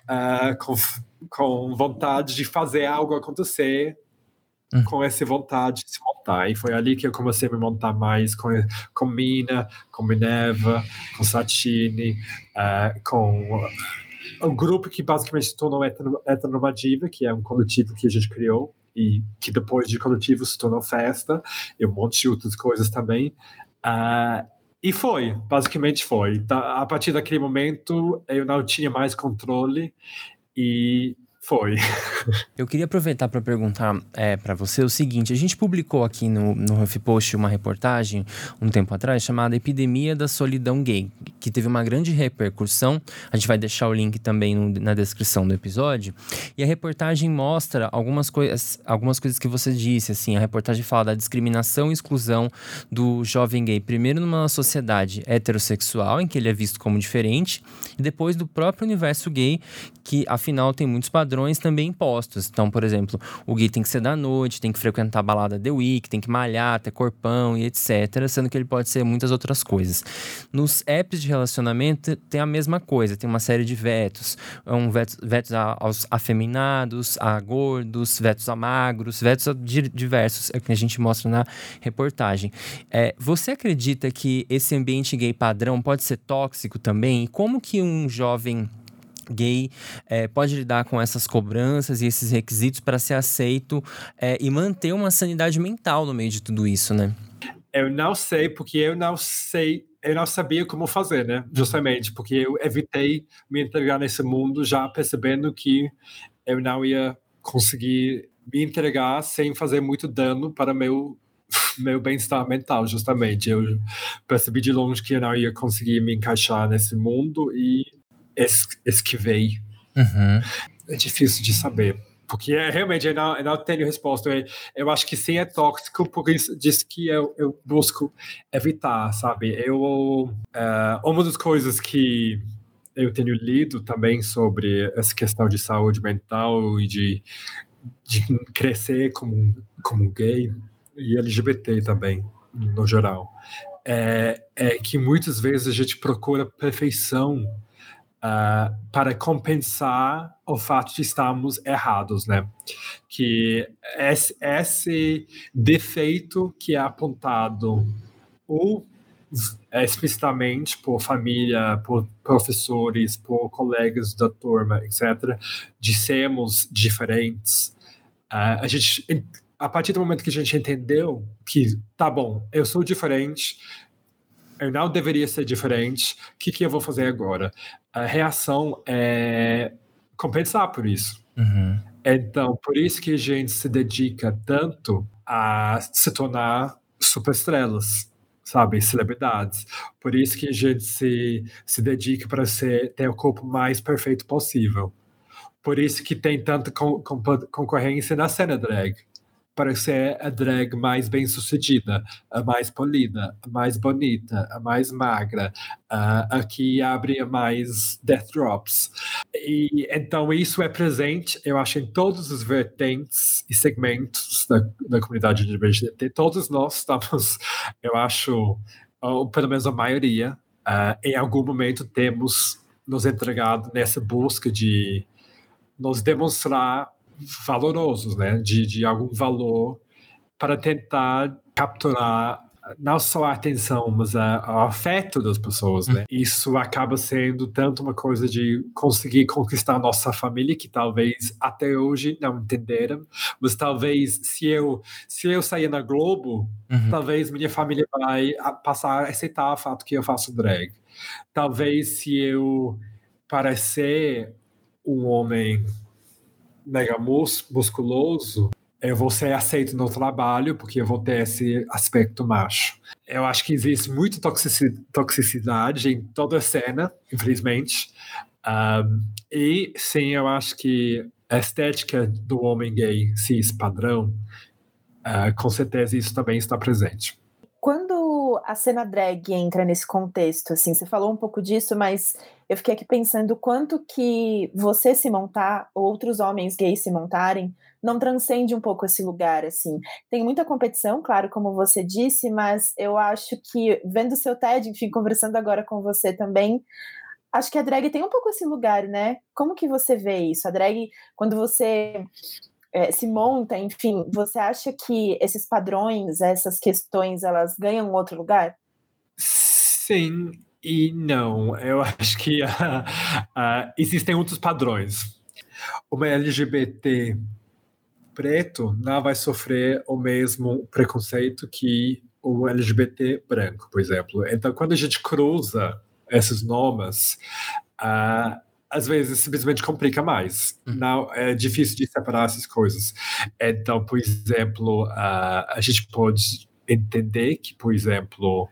uh, com com vontade de fazer algo acontecer, hum. com essa vontade de se montar. E foi ali que eu comecei a me montar mais com, com Mina, com Minerva, com Satine, uh, com o grupo que basicamente se tornou Heteronormativa, que é um coletivo que a gente criou e que depois de coletivo se tornou festa e um monte de outras coisas também. Uh, e foi, basicamente foi. A partir daquele momento eu não tinha mais controle e foi. [laughs] Eu queria aproveitar para perguntar é, para você o seguinte: a gente publicou aqui no, no HuffPost uma reportagem um tempo atrás chamada Epidemia da Solidão Gay, que teve uma grande repercussão. A gente vai deixar o link também no, na descrição do episódio. E a reportagem mostra algumas coisas, algumas coisas que você disse. Assim, a reportagem fala da discriminação e exclusão do jovem gay, primeiro numa sociedade heterossexual, em que ele é visto como diferente, e depois do próprio universo gay, que afinal tem muitos padrões padrões também impostos. Então, por exemplo, o gay tem que ser da noite, tem que frequentar a balada The Week, tem que malhar, ter corpão e etc. Sendo que ele pode ser muitas outras coisas. Nos apps de relacionamento tem a mesma coisa, tem uma série de vetos. Um vetos, vetos aos afeminados, a gordos, vetos a magros, vetos a diversos, é que a gente mostra na reportagem. É, você acredita que esse ambiente gay padrão pode ser tóxico também? E como que um jovem gay é, pode lidar com essas cobranças e esses requisitos para ser aceito é, e manter uma sanidade mental no meio de tudo isso, né? Eu não sei, porque eu não sei, eu não sabia como fazer, né? Justamente porque eu evitei me entregar nesse mundo já percebendo que eu não ia conseguir me entregar sem fazer muito dano para meu [laughs] meu bem-estar mental, justamente. Eu percebi de longe que eu não ia conseguir me encaixar nesse mundo e es esquivei. Uhum. É difícil de saber. Porque é, realmente eu não, eu não tenho resposta. Eu, eu, acho que sim é tóxico, por isso diz que eu, eu busco evitar, sabe? Eu, uh, uma das coisas que eu tenho lido também sobre essa questão de saúde mental e de, de crescer como, como gay e LGBT também, no geral, é, é que muitas vezes a gente procura perfeição uh, para compensar o fato de estarmos errados, né? Que esse, esse defeito que é apontado ou é, explicitamente por família, por professores, por colegas da turma, etc., de sermos diferentes, uh, a gente, a partir do momento que a gente entendeu que, tá bom, eu sou diferente, eu não deveria ser diferente, o que, que eu vou fazer agora? A reação é compensar por isso. Uhum. Então, por isso que a gente se dedica tanto a se tornar superestrelas, sabe, celebridades. Por isso que a gente se, se dedica para ser ter o corpo mais perfeito possível. Por isso que tem tanta con, con, concorrência na cena drag para ser a drag mais bem sucedida, a mais polida, a mais bonita, a mais magra, a que abre mais death drops. E então isso é presente, eu acho, em todos os vertentes e segmentos da, da comunidade LGBT. Todos nós estamos, eu acho, ou pelo menos a maioria, uh, em algum momento temos nos entregado nessa busca de nos demonstrar valorosos, né? De, de algum valor para tentar capturar não só a atenção, mas a, o afeto das pessoas, né? Uhum. Isso acaba sendo tanto uma coisa de conseguir conquistar a nossa família, que talvez até hoje não entenderam, mas talvez se eu se eu sair na Globo, uhum. talvez minha família vai passar a aceitar o fato que eu faço drag. Talvez se eu parecer um homem mega mus musculoso, eu vou ser aceito no trabalho porque eu vou ter esse aspecto macho. Eu acho que existe muita toxicidade em toda a cena, infelizmente. Um, e sim, eu acho que a estética do homem gay cis padrão, uh, com certeza isso também está presente. Quando a cena drag entra nesse contexto, assim, você falou um pouco disso, mas eu fiquei aqui pensando quanto que você se montar, outros homens gays se montarem, não transcende um pouco esse lugar, assim. Tem muita competição, claro, como você disse, mas eu acho que, vendo o seu TED, enfim, conversando agora com você também, acho que a drag tem um pouco esse lugar, né? Como que você vê isso? A drag, quando você é, se monta, enfim, você acha que esses padrões, essas questões, elas ganham outro lugar? Sim e não. Eu [laughs] acho que uh, uh, existem outros padrões. Uma LGBT preto não vai sofrer o mesmo preconceito que o LGBT branco, por exemplo. Então, quando a gente cruza esses nomes, uh, às vezes simplesmente complica mais. Uhum. Não é difícil de separar essas coisas. Então, por exemplo, a gente pode entender que, por exemplo,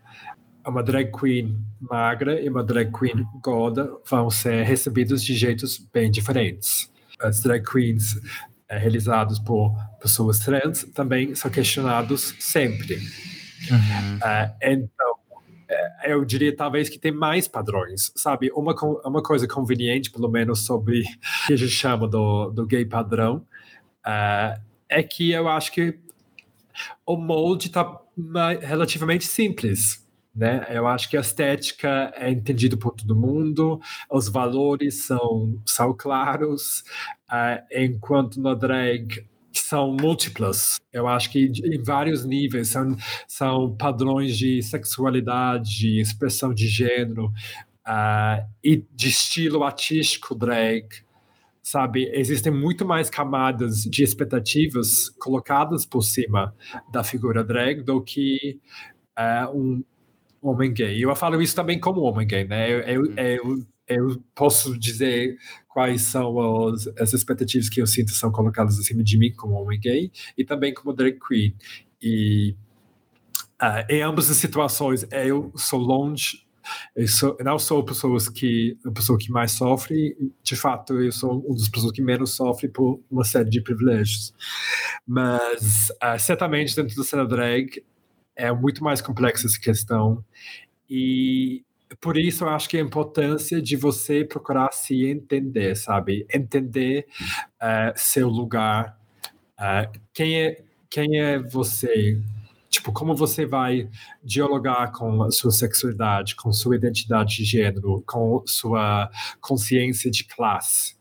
uma drag queen magra e uma drag queen gorda vão ser recebidas de jeitos bem diferentes. As drag queens é, realizadas por pessoas trans também são questionados sempre. Uhum. Uh, então, é, eu diria talvez que tem mais padrões, sabe? Uma, uma coisa conveniente, pelo menos, sobre o que a gente chama do, do gay padrão, uh, é que eu acho que o molde está relativamente simples. Né? Eu acho que a estética é entendida por todo mundo, os valores são, são claros, uh, enquanto no drag são múltiplas. Eu acho que em vários níveis são, são padrões de sexualidade, expressão de gênero uh, e de estilo artístico drag. Sabe, existem muito mais camadas de expectativas colocadas por cima da figura drag do que uh, um homem gay. Eu falo isso também como homem gay, né? Eu, eu, uhum. eu, eu posso dizer quais são as, as expectativas que eu sinto são colocadas acima de mim como homem gay e também como drag queen. E uh, em ambas as situações, eu sou longe eu, sou, não sou pessoas que, a pessoa que mais sofre, de fato, eu sou uma das pessoas que menos sofre por uma série de privilégios. Mas, uh, certamente, dentro da cena drag, é muito mais complexa essa questão. E por isso eu acho que a importância de você procurar se entender, sabe? Entender uh, seu lugar, uh, quem é quem é você, tipo como você vai dialogar com a sua sexualidade, com sua identidade de gênero, com sua consciência de classe.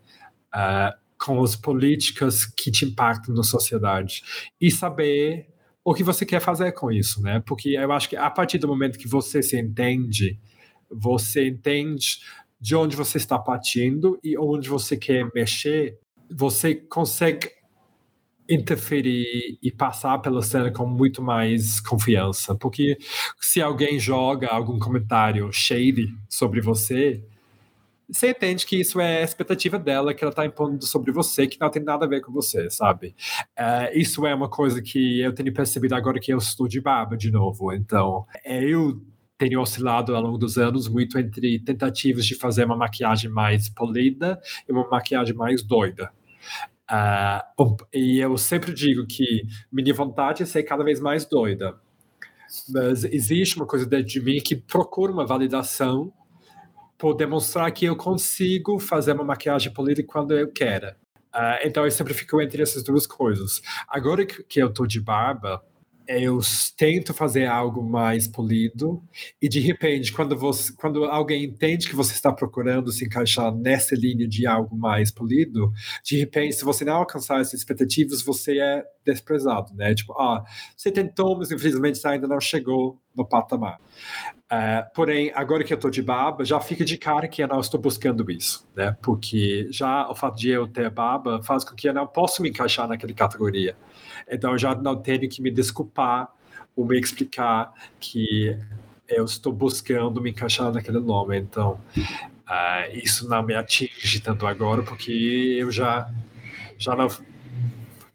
Uh, com as políticas que te impactam na sociedade e saber o que você quer fazer com isso, né? Porque eu acho que a partir do momento que você se entende, você entende de onde você está partindo e onde você quer mexer, você consegue interferir e passar pela cena com muito mais confiança. Porque se alguém joga algum comentário shady sobre você, você entende que isso é a expectativa dela, que ela está impondo sobre você, que não tem nada a ver com você, sabe? Uh, isso é uma coisa que eu tenho percebido agora que eu estou de barba de novo. Então, eu tenho oscilado ao longo dos anos muito entre tentativas de fazer uma maquiagem mais polida e uma maquiagem mais doida. Uh, e eu sempre digo que minha vontade é ser cada vez mais doida. Mas existe uma coisa dentro de mim que procura uma validação por demonstrar que eu consigo fazer uma maquiagem polida quando eu quero. Uh, então eu sempre fico entre essas duas coisas. Agora que eu tô de barba, eu tento fazer algo mais polido e de repente quando você quando alguém entende que você está procurando se encaixar nessa linha de algo mais polido de repente se você não alcançar essas expectativas você é desprezado né tipo ah você tentou mas infelizmente ainda não chegou no patamar Uh, porém, agora que eu estou de barba, já fica de cara que eu não estou buscando isso, né? Porque já o fato de eu ter barba faz com que eu não possa me encaixar naquela categoria. Então, eu já não tenho que me desculpar ou me explicar que eu estou buscando me encaixar naquele nome. Então, uh, isso não me atinge tanto agora, porque eu já, já não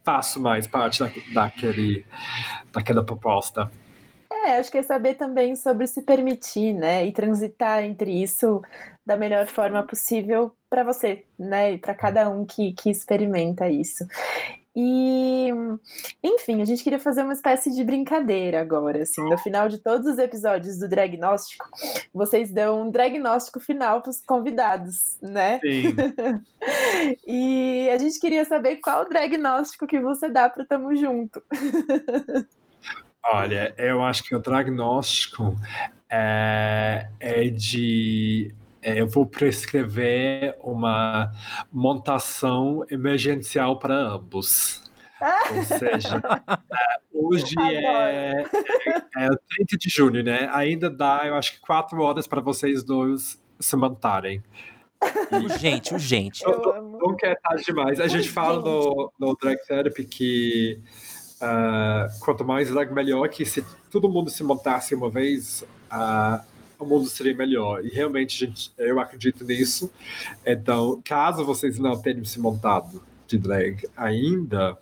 faço mais parte da, daquele, daquela proposta. É, acho que é saber também sobre se permitir, né? E transitar entre isso da melhor forma possível para você, né? E para cada um que, que experimenta isso. E, enfim, a gente queria fazer uma espécie de brincadeira agora, assim, no final de todos os episódios do Dragnóstico, vocês dão um diagnóstico final para os convidados, né? Sim. [laughs] e a gente queria saber qual o diagnóstico que você dá para Tamo Junto. [laughs] Olha, eu acho que o diagnóstico é, é de. É, eu vou prescrever uma montação emergencial para ambos. Ou [laughs] seja, é, hoje é, é, é 30 de junho, né? Ainda dá, eu acho que quatro horas para vocês dois se montarem. Urgente, urgente. Não, não quer tarde demais. A gente fala no, no Drag Therapy que Uh, quanto mais lag, melhor. Que se todo mundo se montasse uma vez, uh, o mundo seria melhor. E realmente, gente, eu acredito nisso. Então, caso vocês não tenham se montado de drag ainda,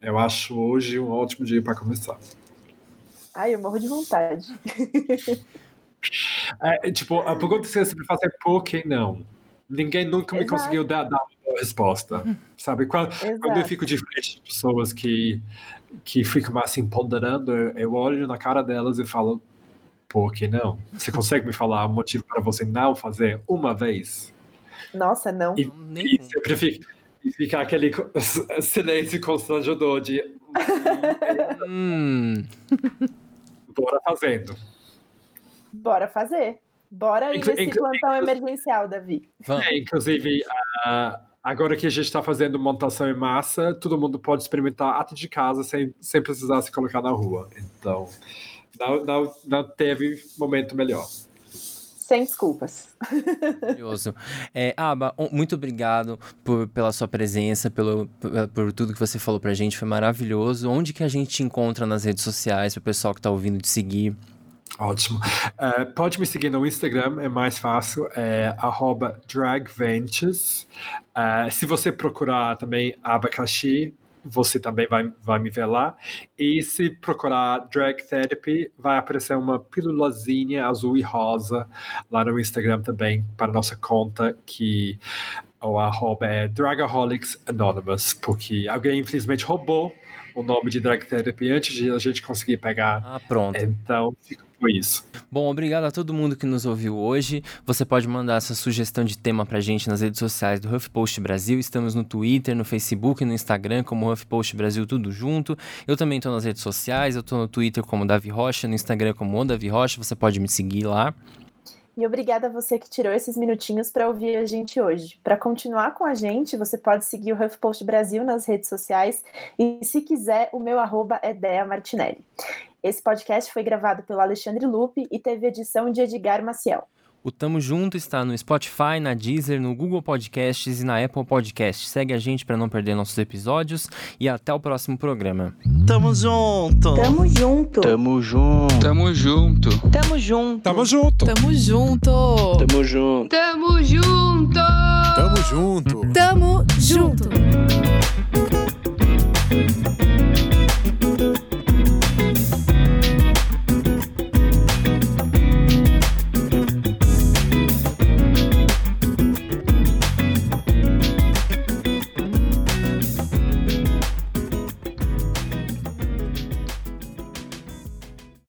eu acho hoje um ótimo dia para começar. Ai, eu morro de vontade. É, tipo, a pergunta que você sempre faz é por que não? Ninguém nunca Exato. me conseguiu dar, dar uma resposta, sabe? Quando, quando, eu fico de frente de pessoas que que ficam assim ponderando, eu olho na cara delas e falo, por que não? Você consegue me falar um motivo para você não fazer uma vez? Nossa, não. E, e sempre fica, e fica aquele [laughs] silêncio constrangedor de. Hum. Bora fazendo. Bora fazer. Bora ir nesse plantão emergencial, Davi. É, inclusive, uh, Agora que a gente está fazendo montação em massa, todo mundo pode experimentar até de casa sem, sem precisar se colocar na rua. Então, não, não, não teve momento melhor. Sem desculpas. Maravilhoso. É, Aba, muito obrigado por, pela sua presença, pelo, por, por, tudo que você falou pra gente, foi maravilhoso. Onde que a gente te encontra nas redes sociais, para o pessoal que está ouvindo te seguir? Ótimo. Uh, pode me seguir no Instagram, é mais fácil, é dragventures. Uh, se você procurar também abacaxi, você também vai, vai me ver lá. E se procurar Drag Therapy, vai aparecer uma pílulazinha azul e rosa lá no Instagram também, para nossa conta, que o arroba é Dragaholics Anonymous, porque alguém infelizmente roubou o nome de Drag Therapy antes de a gente conseguir pegar. Ah, pronto. Então, fica foi isso. Bom, obrigado a todo mundo que nos ouviu hoje. Você pode mandar essa sugestão de tema pra gente nas redes sociais do HuffPost Brasil. Estamos no Twitter, no Facebook e no Instagram como HuffPost Brasil, tudo junto. Eu também tô nas redes sociais, eu tô no Twitter como Davi Rocha, no Instagram como o Davi Rocha, você pode me seguir lá. E obrigada a você que tirou esses minutinhos para ouvir a gente hoje. Para continuar com a gente, você pode seguir o HuffPost Brasil nas redes sociais e, se quiser, o meu arroba é Dea Martinelli. Esse podcast foi gravado pelo Alexandre Lupe e teve edição de Edgar Maciel. O Tamo Junto está no Spotify, na Deezer, no Google Podcasts e na Apple Podcasts. Segue a gente para não perder nossos episódios e até o próximo programa. Tamo junto. Tamo junto. Tamo junto. Tamo junto. Tamo junto. Tamo junto. Tamo junto. Tamo junto. Tamo junto. Tamo junto. Tamo junto.